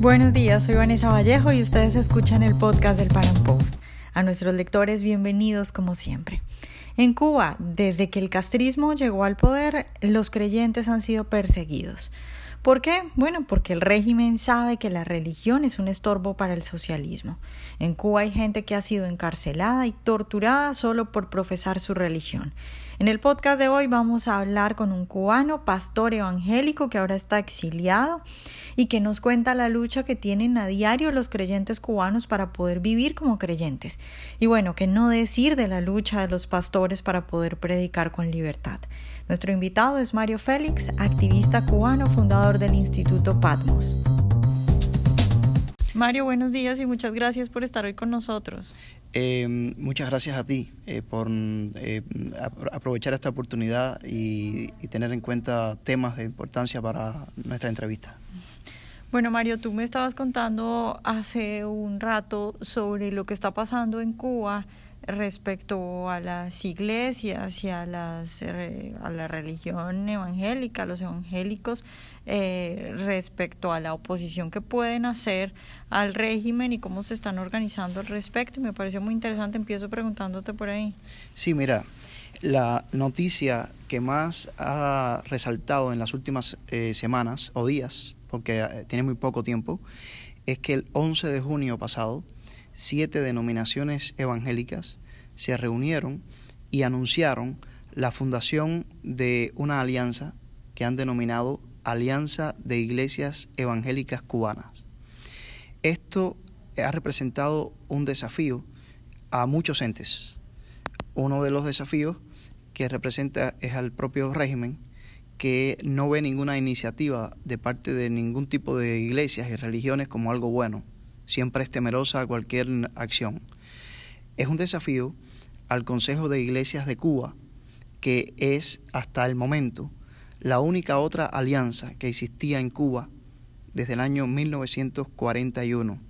Buenos días, soy Vanessa Vallejo y ustedes escuchan el podcast del Paran Post. A nuestros lectores, bienvenidos como siempre. En Cuba, desde que el castrismo llegó al poder, los creyentes han sido perseguidos. ¿Por qué? Bueno, porque el régimen sabe que la religión es un estorbo para el socialismo. En Cuba hay gente que ha sido encarcelada y torturada solo por profesar su religión. En el podcast de hoy vamos a hablar con un cubano, pastor evangélico que ahora está exiliado y que nos cuenta la lucha que tienen a diario los creyentes cubanos para poder vivir como creyentes. Y bueno, que no decir de la lucha de los pastores para poder predicar con libertad. Nuestro invitado es Mario Félix, activista cubano, fundador del Instituto Patmos. Mario, buenos días y muchas gracias por estar hoy con nosotros. Eh, muchas gracias a ti eh, por eh, aprovechar esta oportunidad y, y, tener en cuenta temas de importancia para nuestra entrevista. Bueno, Mario, tú me estabas contando hace un rato sobre lo que está pasando en Cuba respecto a las iglesias y a, las, eh, a la religión evangélica, a los evangélicos, eh, respecto a la oposición que pueden hacer al régimen y cómo se están organizando al respecto. Y me pareció muy interesante, empiezo preguntándote por ahí. Sí, mira, la noticia que más ha resaltado en las últimas eh, semanas o días, porque tiene muy poco tiempo, es que el 11 de junio pasado, siete denominaciones evangélicas se reunieron y anunciaron la fundación de una alianza que han denominado Alianza de Iglesias Evangélicas Cubanas. Esto ha representado un desafío a muchos entes. Uno de los desafíos que representa es al propio régimen que no ve ninguna iniciativa de parte de ningún tipo de iglesias y religiones como algo bueno siempre es temerosa a cualquier acción. Es un desafío al Consejo de Iglesias de Cuba, que es hasta el momento la única otra alianza que existía en Cuba desde el año 1941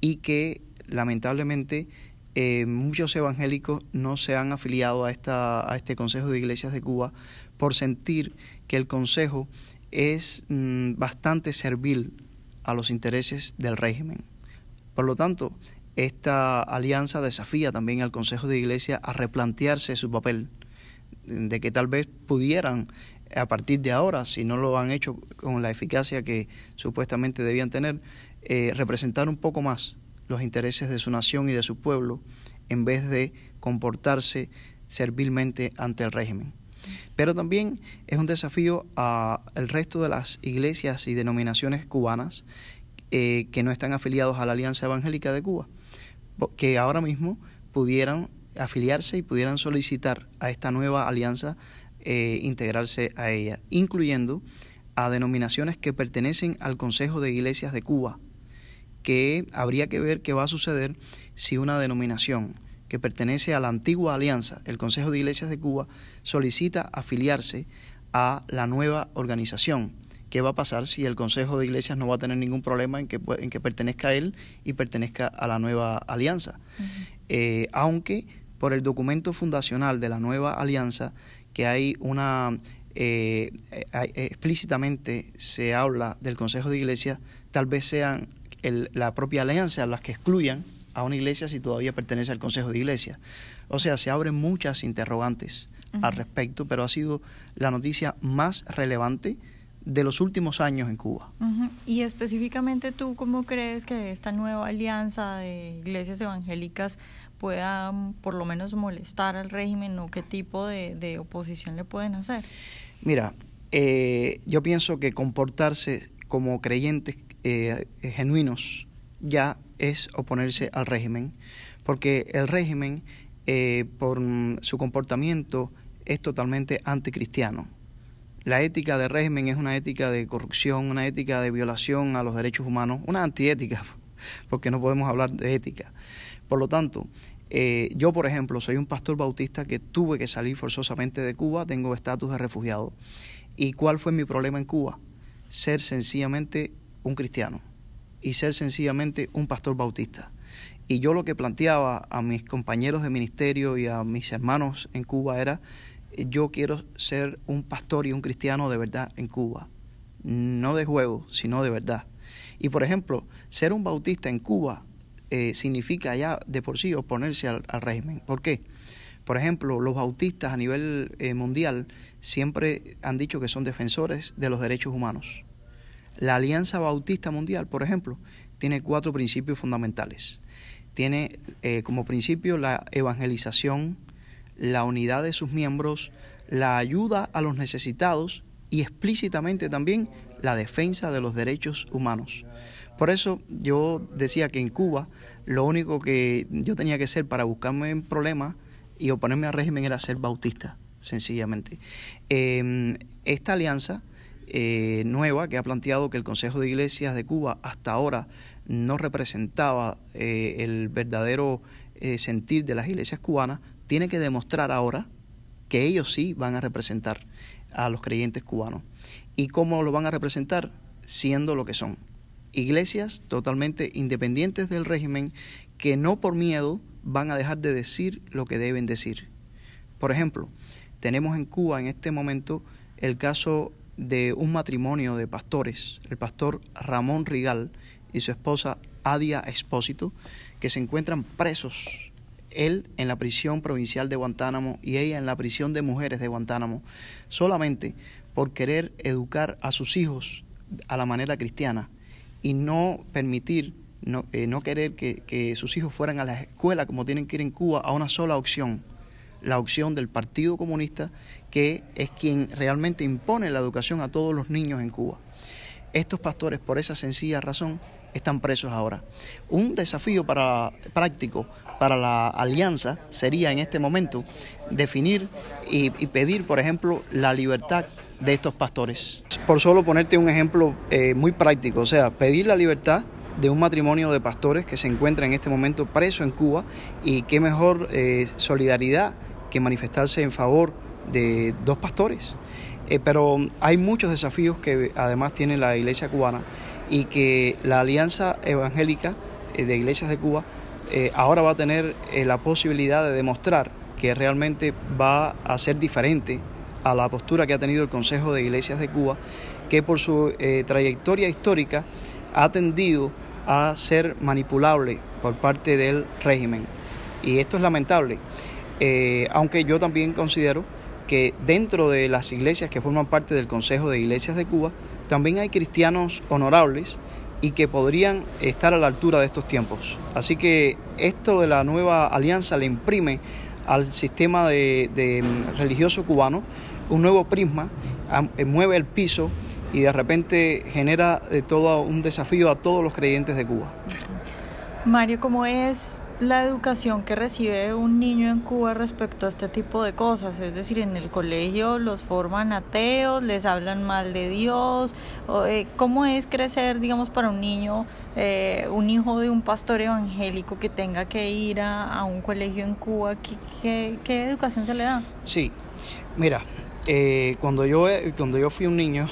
y que lamentablemente eh, muchos evangélicos no se han afiliado a, esta, a este Consejo de Iglesias de Cuba por sentir que el Consejo es mm, bastante servil a los intereses del régimen. Por lo tanto, esta alianza desafía también al Consejo de Iglesia a replantearse su papel, de que tal vez pudieran a partir de ahora, si no lo han hecho con la eficacia que supuestamente debían tener, eh, representar un poco más los intereses de su nación y de su pueblo en vez de comportarse servilmente ante el régimen. Pero también es un desafío al resto de las iglesias y denominaciones cubanas eh, que no están afiliados a la Alianza Evangélica de Cuba, que ahora mismo pudieran afiliarse y pudieran solicitar a esta nueva alianza eh, integrarse a ella, incluyendo a denominaciones que pertenecen al Consejo de Iglesias de Cuba, que habría que ver qué va a suceder si una denominación que pertenece a la antigua alianza, el Consejo de Iglesias de Cuba, solicita afiliarse a la nueva organización qué va a pasar si el Consejo de Iglesias no va a tener ningún problema en que, en que pertenezca a él y pertenezca a la nueva alianza. Eh, aunque por el documento fundacional de la nueva alianza, que hay una... Eh, explícitamente se habla del Consejo de Iglesias, tal vez sean la propia alianza las que excluyan a una iglesia si todavía pertenece al Consejo de Iglesias. O sea, se abren muchas interrogantes al respecto, pero ha sido la noticia más relevante de los últimos años en Cuba. Y específicamente tú, ¿cómo crees que esta nueva alianza de iglesias evangélicas pueda mm, por lo menos molestar al régimen o qué tipo de, oposición le pueden hacer? Mira, eh, yo pienso que comportarse como creyentes eh, genuinos ya es oponerse al régimen, porque el régimen, eh, por mm, su comportamiento, es totalmente anticristiano la ética de régimen es una ética de corrupción, una ética de violación a los derechos humanos, una antiética, porque no podemos hablar de ética. Por lo tanto, eh, yo, por ejemplo, soy un pastor bautista que tuve que salir forzosamente de Cuba, tengo estatus de refugiado. ¿Y cuál fue mi problema en Cuba? Ser sencillamente un cristiano y ser sencillamente un pastor bautista. Y yo lo que planteaba a mis compañeros de ministerio y a mis hermanos en Cuba era yo quiero ser un pastor y un cristiano de verdad en Cuba. No de juego, sino de verdad. Y por ejemplo, ser un bautista en Cuba eh, significa ya de por sí oponerse al, régimen. ¿Por qué? Por ejemplo, los bautistas a nivel eh, mundial siempre han dicho que son defensores de los derechos humanos. La Alianza Bautista Mundial, por ejemplo, tiene cuatro principios fundamentales. Tiene eh, como principio la evangelización, la unidad de sus miembros, la ayuda a los necesitados y explícitamente también la defensa de los derechos humanos. Por eso yo decía que en Cuba lo único que yo tenía que hacer para buscarme un problema y oponerme al régimen era ser bautista, sencillamente. Em, esta alianza eh, nueva que ha planteado que el Consejo de Iglesias de Cuba hasta ahora no representaba eh, el verdadero eh, sentir de las iglesias cubanas, tiene que demostrar ahora que ellos sí van a representar a los creyentes cubanos. ¿Y cómo lo van a representar? Siendo lo que son. Iglesias totalmente independientes del régimen que no por miedo van a dejar de decir lo que deben decir. Por ejemplo, tenemos en Cuba en este momento el caso de un matrimonio de pastores, el pastor Ramón Rigal y su esposa Adia Espósito, que se encuentran presos él en la prisión provincial de Guantánamo y ella en la prisión de mujeres de Guantánamo, solamente por querer educar a sus hijos a la manera cristiana y no permitir, no, eh, no querer que, que sus hijos fueran a la escuela como tienen que ir en Cuba a una sola opción, la opción del Partido Comunista, que es quien realmente impone la educación a todos los niños en Cuba. Estos pastores, por esa sencilla razón, están presos ahora. Un desafío para, práctico para la alianza sería en este momento definir y, pedir, por ejemplo, la libertad de estos pastores. Por solo ponerte un ejemplo eh, muy práctico, o sea, pedir la libertad de un matrimonio de pastores que se encuentra en este momento preso en Cuba y qué mejor eh, solidaridad que manifestarse en favor de dos pastores. Eh, pero hay muchos desafíos que además tiene la iglesia cubana y que la Alianza Evangélica eh, de Iglesias de Cuba eh, ahora va a tener eh, la posibilidad de demostrar que realmente va a ser diferente a la postura que ha tenido el Consejo de Iglesias de Cuba, que por su trayectoria histórica ha tendido a ser manipulable por parte del régimen. Y esto es lamentable, aunque yo también considero que dentro de las iglesias que forman parte del Consejo de Iglesias de Cuba, también hay cristianos honorables y que podrían estar a la altura de estos tiempos. Así que esto de la nueva alianza le imprime al sistema de, religioso cubano un nuevo prisma, eh, mueve el piso y de repente genera eh, todo un desafío a todos los creyentes de Cuba. Mario, ¿cómo es la educación que recibe un niño en Cuba respecto a este tipo de cosas. Es decir, en el colegio los forman ateos, les hablan mal de Dios. Eh, ¿Cómo es crecer, digamos, para un niño, eh, un hijo de un pastor evangélico que tenga que ir a, un colegio en Cuba? ¿Qué, qué, educación se le da? Sí, mira, eh, cuando, yo, cuando yo fui un niño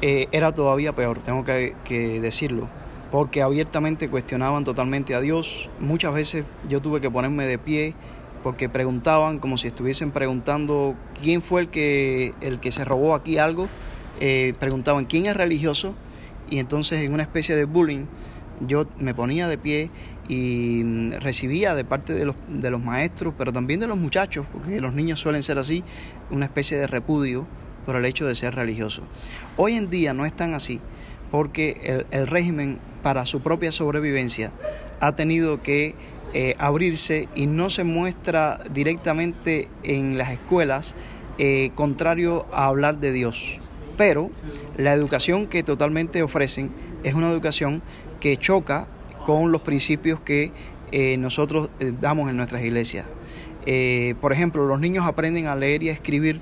era todavía peor, tengo que decirlo porque abiertamente cuestionaban totalmente a Dios. Muchas veces yo tuve que ponerme de pie porque preguntaban como si estuviesen preguntando quién fue el que, el que se robó aquí algo. Eh, preguntaban quién es religioso y entonces en una especie de bullying yo me ponía de pie y mm, recibía de parte de los, de los maestros, pero también de los muchachos, porque los niños suelen ser así, una especie de repudio por el hecho de ser religioso. Hoy en día no es tan así, porque el, régimen para su propia sobrevivencia, ha tenido que eh, abrirse y no se muestra directamente en las escuelas eh, contrario a hablar de Dios. Pero la educación que totalmente ofrecen es una educación que choca con los principios que eh, nosotros damos en nuestras iglesias. por ejemplo, los niños aprenden a leer y a escribir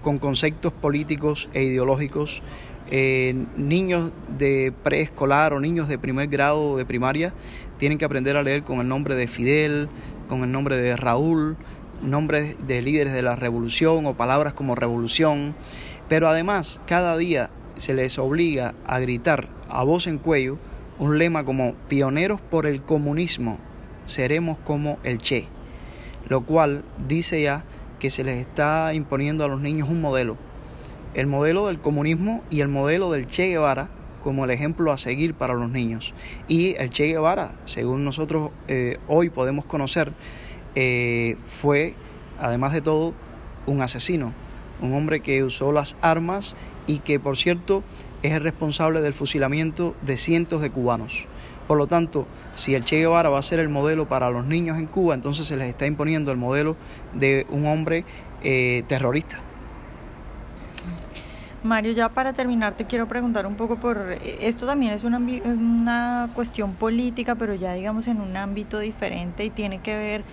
con conceptos políticos e ideológicos eh, niños de preescolar o niños de primer grado de primaria tienen que aprender a leer con el nombre de Fidel, con el nombre de Raúl, nombres de líderes de la revolución o palabras como revolución. Pero además, cada día se les obliga a gritar a voz en cuello un lema como pioneros por el comunismo, seremos como el Che, lo cual dice ya que se les está imponiendo a los niños un modelo el modelo del comunismo y el modelo del Che Guevara como el ejemplo a seguir para los niños. Y el Che Guevara, según nosotros eh, hoy podemos conocer, eh, fue, además de todo, un asesino, un hombre que usó las armas y que, por cierto, es el responsable del fusilamiento de cientos de cubanos. Por lo tanto, si el Che Guevara va a ser el modelo para los niños en Cuba, entonces se les está imponiendo el modelo de un hombre eh, terrorista. Mario, ya para terminar te quiero preguntar un poco por, esto también es una, una cuestión política, pero ya digamos en un ámbito diferente y tiene que ver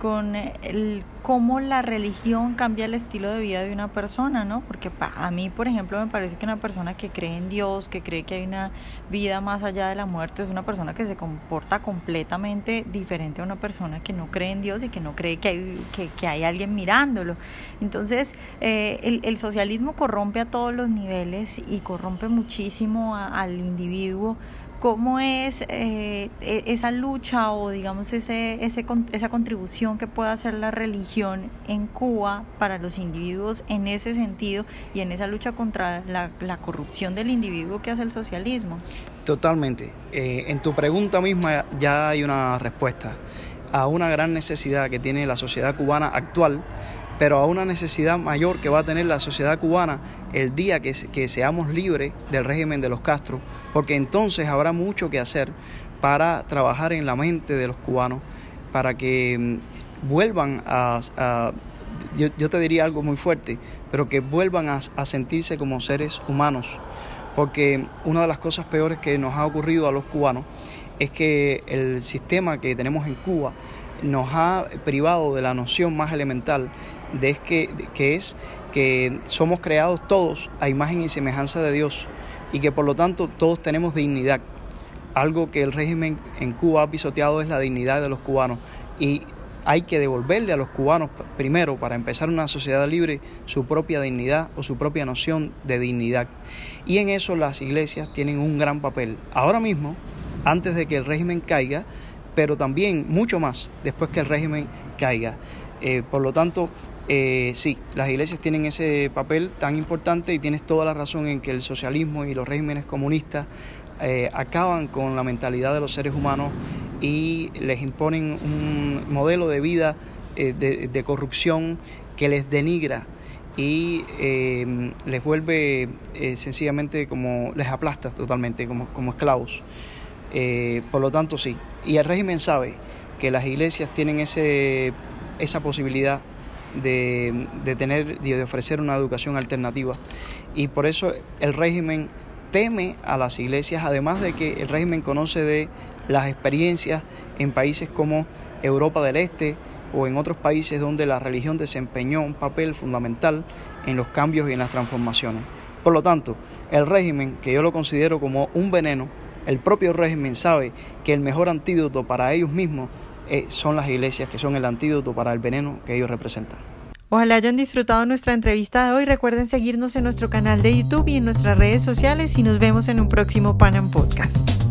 con el, cómo la religión cambia el estilo de vida de una persona, ¿no? Porque a mí, por ejemplo, me parece que una persona que cree en Dios, que cree que hay una vida más allá de la muerte, es una persona que se comporta completamente diferente a una persona que no cree en Dios y que no cree que hay, que, hay alguien mirándolo. Entonces, eh, el, el, socialismo corrompe a todos los niveles y corrompe muchísimo al individuo cómo es eh, e, esa lucha o digamos ese, ese, esa contribución que puede hacer la religión en Cuba para los individuos en ese sentido y en esa lucha contra la, la corrupción del individuo que hace el socialismo. Totalmente. Eh, en tu pregunta misma ya hay una respuesta a una gran necesidad que tiene la sociedad cubana actual pero a una necesidad mayor que va a tener la sociedad cubana el día que, seamos libres del régimen de los Castro, porque entonces habrá mucho que hacer para trabajar en la mente de los cubanos, para que mm, vuelvan a, yo, te diría algo muy fuerte, pero que vuelvan a sentirse como seres humanos, porque una de las cosas peores que nos ha ocurrido a los cubanos es que el sistema que tenemos en Cuba nos ha privado de la noción más elemental de que, que es que somos creados todos a imagen y semejanza de Dios y que por lo tanto todos tenemos dignidad. Algo que el régimen en Cuba ha pisoteado es la dignidad de los cubanos y hay que devolverle a los cubanos primero, para empezar una sociedad libre, su propia dignidad o su propia noción de dignidad. Y en eso las iglesias tienen un gran papel. Ahora mismo, antes de que el régimen caiga, pero también mucho más después que el régimen caiga. Eh, por lo tanto, eh, sí, las iglesias tienen ese papel tan importante y tienes toda la razón en que el socialismo y los regímenes comunistas eh, acaban con la mentalidad de los seres humanos y les imponen un modelo de vida eh, de, corrupción que les denigra y les vuelve sencillamente como les aplasta totalmente como, como esclavos. por lo tanto, sí. Y el régimen sabe que las iglesias tienen ese, esa posibilidad de, de tener de ofrecer una educación alternativa. Y por eso el régimen teme a las iglesias, además de que el régimen conoce de las experiencias en países como Europa del Este o en otros países donde la religión desempeñó un papel fundamental en los cambios y en las transformaciones. Por lo tanto, el régimen, que yo lo considero como un veneno, el propio régimen sabe que el mejor antídoto para ellos mismos son las iglesias que son el antídoto para el veneno que ellos representan. Ojalá hayan disfrutado nuestra entrevista de hoy. Recuerden seguirnos en nuestro canal de YouTube y en nuestras redes sociales y nos vemos en un próximo Panam Podcast.